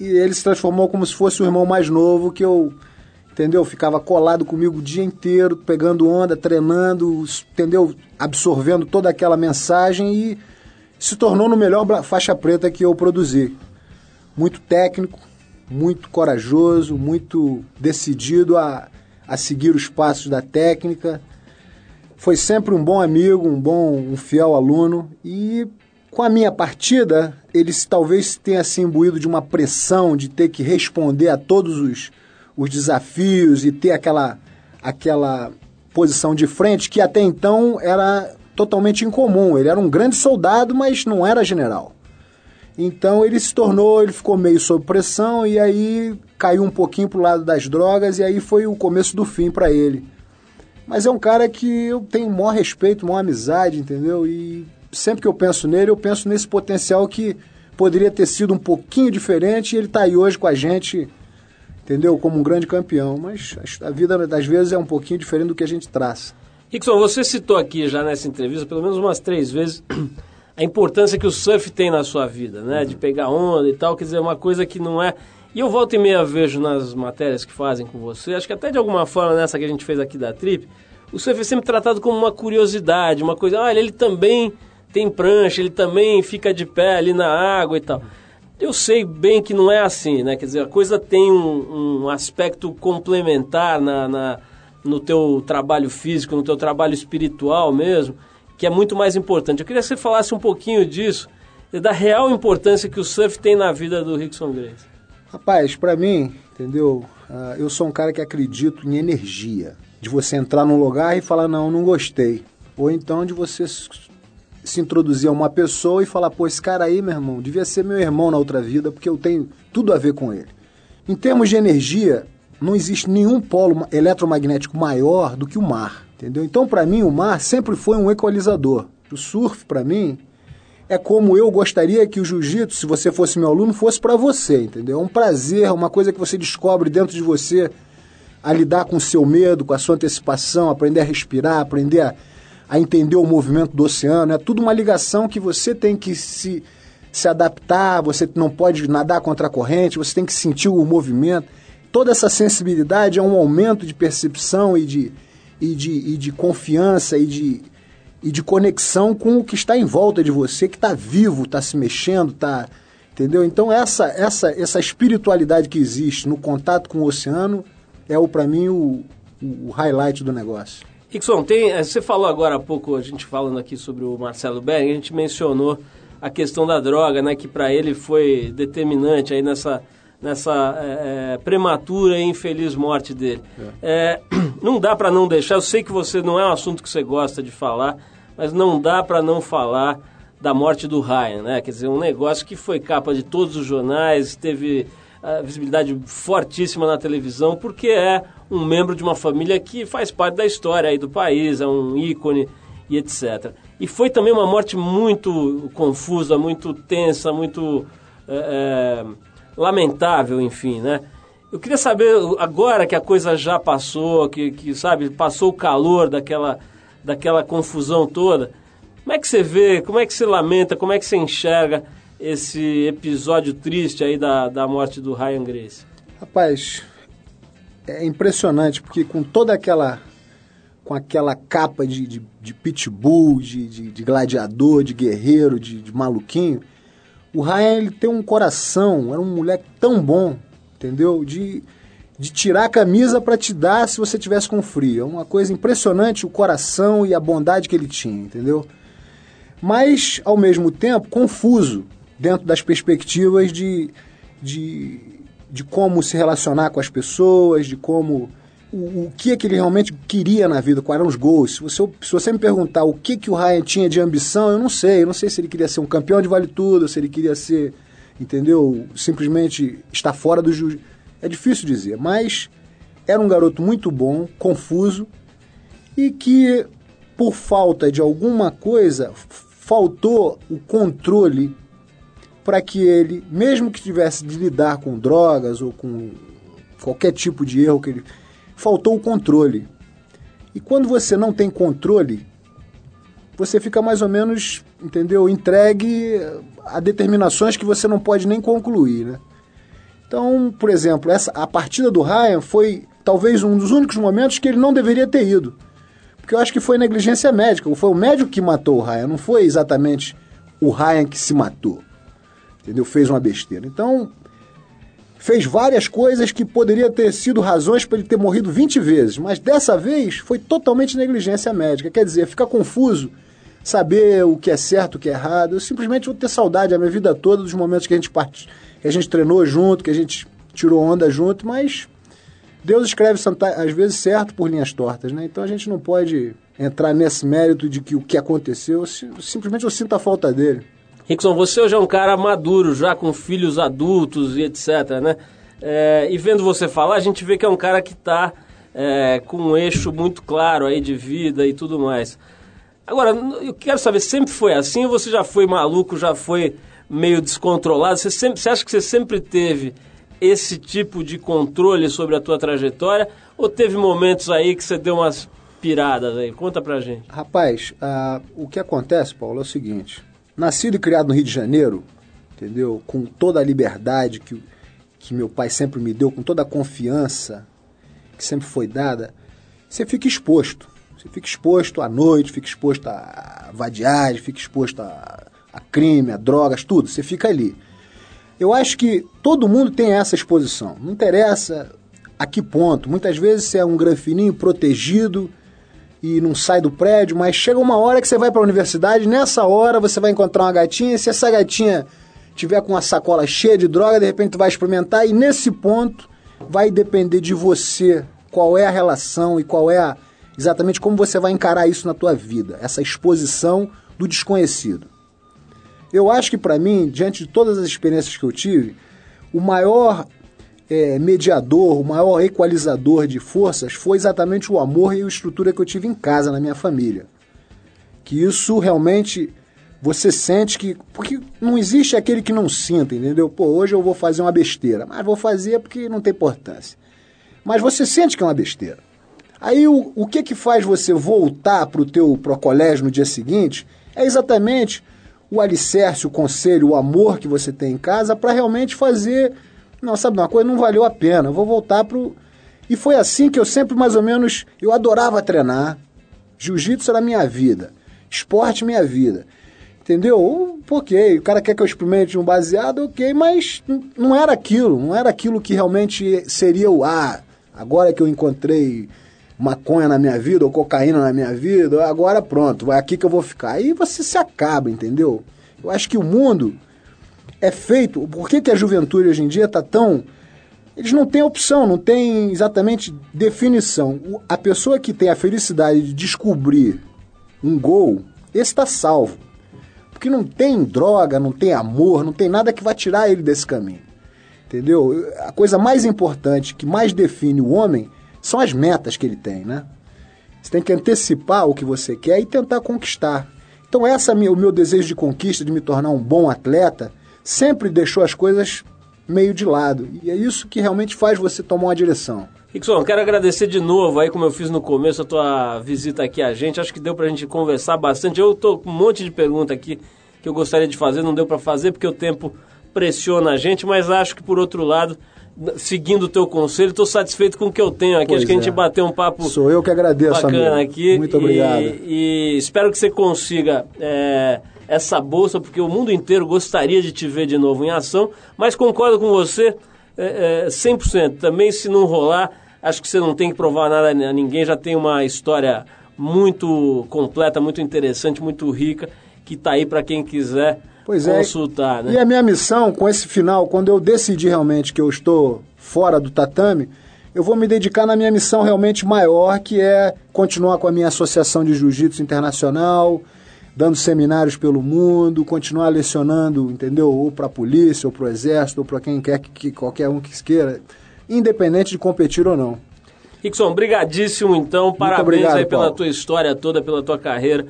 e ele se transformou como se fosse o irmão mais novo que eu, entendeu? Ficava colado comigo o dia inteiro, pegando onda, treinando, entendeu? Absorvendo toda aquela mensagem e se tornou no melhor faixa preta que eu produzi. Muito técnico, muito corajoso, muito decidido a, a seguir os passos da técnica. foi sempre um bom amigo, um bom, um fiel aluno e com a minha partida, ele talvez tenha se imbuído de uma pressão de ter que responder a todos os, os desafios e ter aquela, aquela posição de frente que até então era totalmente incomum. Ele era um grande soldado, mas não era general. Então ele se tornou, ele ficou meio sob pressão e aí caiu um pouquinho pro lado das drogas e aí foi o começo do fim para ele. Mas é um cara que eu tenho maior respeito, maior amizade, entendeu? E sempre que eu penso nele, eu penso nesse potencial que poderia ter sido um pouquinho diferente e ele tá aí hoje com a gente, entendeu? Como um grande campeão. Mas a vida das vezes é um pouquinho diferente do que a gente traça. Rickson, você citou aqui já nessa entrevista, pelo menos umas três vezes, a importância que o surf tem na sua vida, né? De pegar onda e tal, quer dizer, uma coisa que não é. E eu volto e meia vejo nas matérias que fazem com você, acho que até de alguma forma nessa que a gente fez aqui da Trip, o surf é sempre tratado como uma curiosidade, uma coisa, olha, ele também tem prancha, ele também fica de pé ali na água e tal. Eu sei bem que não é assim, né? Quer dizer, a coisa tem um, um aspecto complementar na, na- no teu trabalho físico, no teu trabalho espiritual mesmo, que é muito mais importante. Eu queria que você falasse um pouquinho disso, da real importância que o surf tem na vida do Rickson Grace. Rapaz, pra mim, entendeu? Ah, eu sou um cara que acredito em energia. De você entrar num lugar e falar, não, não gostei. Ou então de você se introduzir a uma pessoa e falar, pô, esse cara aí, meu irmão, devia ser meu irmão na outra vida, porque eu tenho tudo a ver com ele. Em termos de energia, não existe nenhum polo ma- eletromagnético maior do que o mar, entendeu? Então, pra mim, o mar sempre foi um equalizador. O surf, pra mim, é como eu gostaria que o jiu-jitsu, se você fosse meu aluno, fosse pra você, entendeu? É um prazer, uma coisa que você descobre dentro de você a lidar com o seu medo, com a sua antecipação, aprender a respirar, aprender a, a entender o movimento do oceano. É tudo uma ligação que você tem que se, se adaptar, você não pode nadar contra a corrente, você tem que sentir o movimento. Toda essa sensibilidade é um aumento de percepção e de, e de, e de confiança e de, e de conexão com o que está em volta de você, que está vivo, está se mexendo, está. Entendeu? Então, essa, essa, essa espiritualidade que existe no contato com o oceano é, o para mim, o, o highlight do negócio. Rickson, tem, eh, você falou agora há pouco, a gente falando aqui sobre o Marcelo Bering, a gente mencionou a questão da droga, né, que para ele foi determinante aí nessa, nessa eh, prematura e infeliz morte dele. Eh, não dá para não deixar, eu sei que você não é um assunto que você gosta de falar, mas não dá para não falar da morte do Ryan, né? Quer dizer, um negócio que foi capa de todos os jornais, teve a visibilidade fortíssima na televisão, porque é um membro de uma família que faz parte da história aí do país, é um ícone e etc. E foi também uma morte muito confusa, muito tensa, muito é, é, lamentável, enfim, né? Eu queria saber, agora que a coisa já passou, que, que sabe, passou o calor daquela, daquela confusão toda, como é que você vê, como é que você lamenta, como é que você enxerga esse episódio triste aí da, da morte do Ryan Grace? Rapaz, é impressionante, porque com toda aquela. com aquela capa de, de, de pitbull, de, de, de gladiador, de guerreiro, de, de maluquinho, o Ryan ele tem um coração, era um moleque tão bom, entendeu? De, de tirar a camisa para te dar se você tivesse com frio. É uma coisa impressionante o coração e a bondade que ele tinha, entendeu? Mas, ao mesmo tempo, confuso dentro das perspectivas de, de, de como se relacionar com as pessoas, de como. O, o que é que ele realmente queria na vida, quais eram os gols. Se você, se você me perguntar o que, que o Ryan tinha de ambição, eu não sei. Eu não sei se ele queria ser um campeão de vale tudo, se ele queria ser, entendeu? Simplesmente estar fora do jiu É difícil dizer, mas era um garoto muito bom, confuso, e que, por falta de alguma coisa, faltou o controle para que ele, mesmo que tivesse de lidar com drogas ou com qualquer tipo de erro que ele. faltou o controle. E quando você não tem controle, você fica mais ou menos, entendeu, entregue a determinações que você não pode nem concluir, né? Então, por exemplo, essa, a partida do Ryan foi talvez um dos únicos momentos que ele não deveria ter ido. Porque eu acho que foi negligência médica. Foi o médico que matou o Ryan, não foi exatamente o Ryan que se matou. Entendeu? Fez uma besteira. Então, fez várias coisas que poderia ter sido razões para ele ter morrido 20 vezes, mas dessa vez foi totalmente negligência médica. Quer dizer, fica confuso saber o que é certo, o que é errado. Eu simplesmente vou ter saudade a minha vida toda dos momentos que a gente part... que a gente treinou junto, que a gente tirou onda junto, mas Deus escreve às vezes certo por linhas tortas, né? Então a gente não pode entrar nesse mérito de que o que aconteceu, si- simplesmente eu sinto a falta dele. Rickson, você hoje é um cara maduro, já com filhos adultos e etc, né? É, e vendo você falar, a gente vê que é um cara que está com um eixo muito claro aí de vida e tudo mais. Agora, eu quero saber, sempre foi assim ou você já foi maluco, já foi meio descontrolado? Você, sempre, você acha que você sempre teve esse tipo de controle sobre a tua trajetória ou teve momentos aí que você deu umas piradas aí? Conta pra gente. Rapaz, ah, o que acontece, Paulo, é o seguinte. Nascido e criado no Rio de Janeiro, entendeu? Com toda a liberdade que, que meu pai sempre me deu, com toda a confiança que sempre foi dada, você fica exposto. Você fica exposto à noite, fica exposto a vadiagem, fica exposto a, a crime, a drogas, tudo. Você fica ali. Eu acho que todo mundo tem essa exposição. Não interessa a que ponto. Muitas vezes você é um granfininho protegido e não sai do prédio, mas chega uma hora que você vai para a universidade, nessa hora você vai encontrar uma gatinha, e se essa gatinha tiver com uma sacola cheia de droga, de repente tu vai experimentar, e nesse ponto vai depender de você qual é a relação e qual é a, exatamente como você vai encarar isso na tua vida, essa exposição do desconhecido. Eu acho que para mim, diante de todas as experiências que eu tive, o maior é, mediador, o maior equalizador de forças foi exatamente o amor e a estrutura que eu tive em casa, na minha família. Que isso realmente você sente que. Porque não existe aquele que não sinta, entendeu? Pô, hoje eu vou fazer uma besteira, mas vou fazer porque não tem importância. Mas você sente que é uma besteira. Aí o, o que que faz você voltar para o teu pro colégio no dia seguinte é exatamente o alicerce, o conselho, o amor que você tem em casa para realmente fazer. Não, sabe uma coisa? Não valeu a pena. Eu vou voltar pro. E foi assim que eu sempre mais ou menos. Eu adorava treinar. Jiu-jitsu era minha vida. Esporte minha vida. Entendeu? Ok, o cara quer que eu experimente um baseado, ok, mas não era aquilo, não era aquilo que realmente seria o ah, agora que eu encontrei maconha na minha vida ou cocaína na minha vida, agora pronto, é aqui que eu vou ficar. Aí você se acaba, entendeu? Eu acho que o mundo é feito. Por que, que a juventude hoje em dia está tão. Eles não têm opção, não têm exatamente definição. A pessoa que tem a felicidade de descobrir um gol, está salvo. Porque não tem droga, não tem amor, não tem nada que vai tirar ele desse caminho. Entendeu? A coisa mais importante que mais define o homem são as metas que ele tem, né? Você tem que antecipar o que você quer e tentar conquistar. Então essa minha- o meu desejo de conquista, de me tornar um bom atleta, sempre deixou as coisas meio de lado. E é isso que realmente faz você tomar uma direção. Rickson, quero agradecer de novo aí, como eu fiz no começo, a tua visita aqui a gente. Acho que deu pra gente conversar bastante. Eu tô com um monte de pergunta aqui que eu gostaria de fazer, não deu pra fazer porque o tempo pressiona a gente, mas acho que por outro lado, seguindo o teu conselho, estou satisfeito com o que eu tenho aqui. Pois acho que a gente é. bateu um papo Sou eu que agradeço, bacana amigo. aqui. Muito e- obrigado. E, espero que você consiga é, essa bolsa, porque o mundo inteiro gostaria de te ver de novo em ação, mas concordo com você é, é, 100%. Também, se não rolar, acho que você não tem que provar nada a ninguém, já tem uma história muito completa, muito interessante, muito rica, que está aí para quem quiser Pois é. consultar. Né? E a minha missão com esse final, quando eu decidi realmente que eu estou fora do tatame, eu vou me dedicar na minha missão realmente maior, que é continuar com a minha associação de jiu-jitsu internacional, dando seminários pelo mundo, continuar lecionando, entendeu? Ou para a polícia, ou para o exército, ou para quem quer que, que qualquer um que queira, independente de competir ou não. Rickson, brigadíssimo então, parabéns obrigado, aí pela Paulo. tua história toda, pela tua carreira,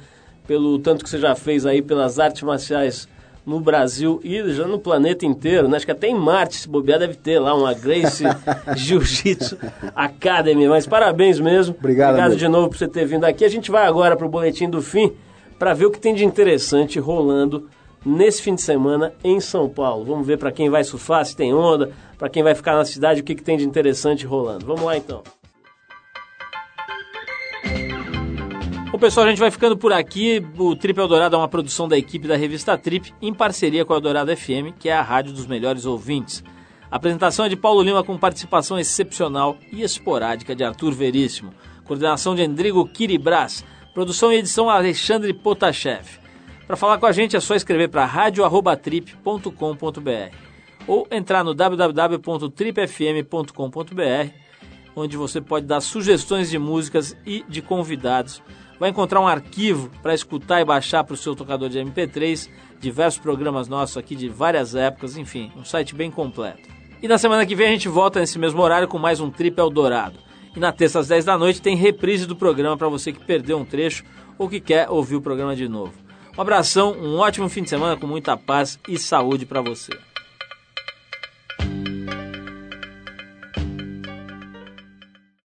pelo tanto que você já fez aí pelas artes marciais no Brasil e já no planeta inteiro, né? Acho que até em Marte, se bobear, deve ter lá uma Grace Jiu-Jitsu Academy, mas parabéns mesmo. Obrigado, Obrigado amigo. de novo por você ter vindo aqui. A gente vai agora para o Boletim do Fim para ver o que tem de interessante rolando nesse fim de semana em São Paulo. Vamos ver para quem vai surfar, se tem onda, para quem vai ficar na cidade, o que, que tem de interessante rolando. Vamos lá então. Bom, pessoal, a gente vai ficando por aqui. O Trip Eldorado é uma produção da equipe da revista Trip, em parceria com a Eldorado FM, que é a rádio dos melhores ouvintes. A apresentação é de Paulo Lima com participação excepcional e esporádica de Arthur Veríssimo. Coordenação de Endrigo Kiribras. Produção e edição Alexandre Potashev. Para falar com a gente é só escrever para radio@trip.com.br ou entrar no www.tripfm.com.br, onde você pode dar sugestões de músicas e de convidados. Vai encontrar um arquivo para escutar e baixar para o seu tocador de MP3, diversos programas nossos aqui de várias épocas, enfim, um site bem completo. E na semana que vem a gente volta nesse mesmo horário com mais um Trip Eldorado. E na terça às 10 da noite tem reprise do programa para você que perdeu um trecho ou que quer ouvir o programa de novo. Um abração, um ótimo fim de semana com muita paz e saúde para você.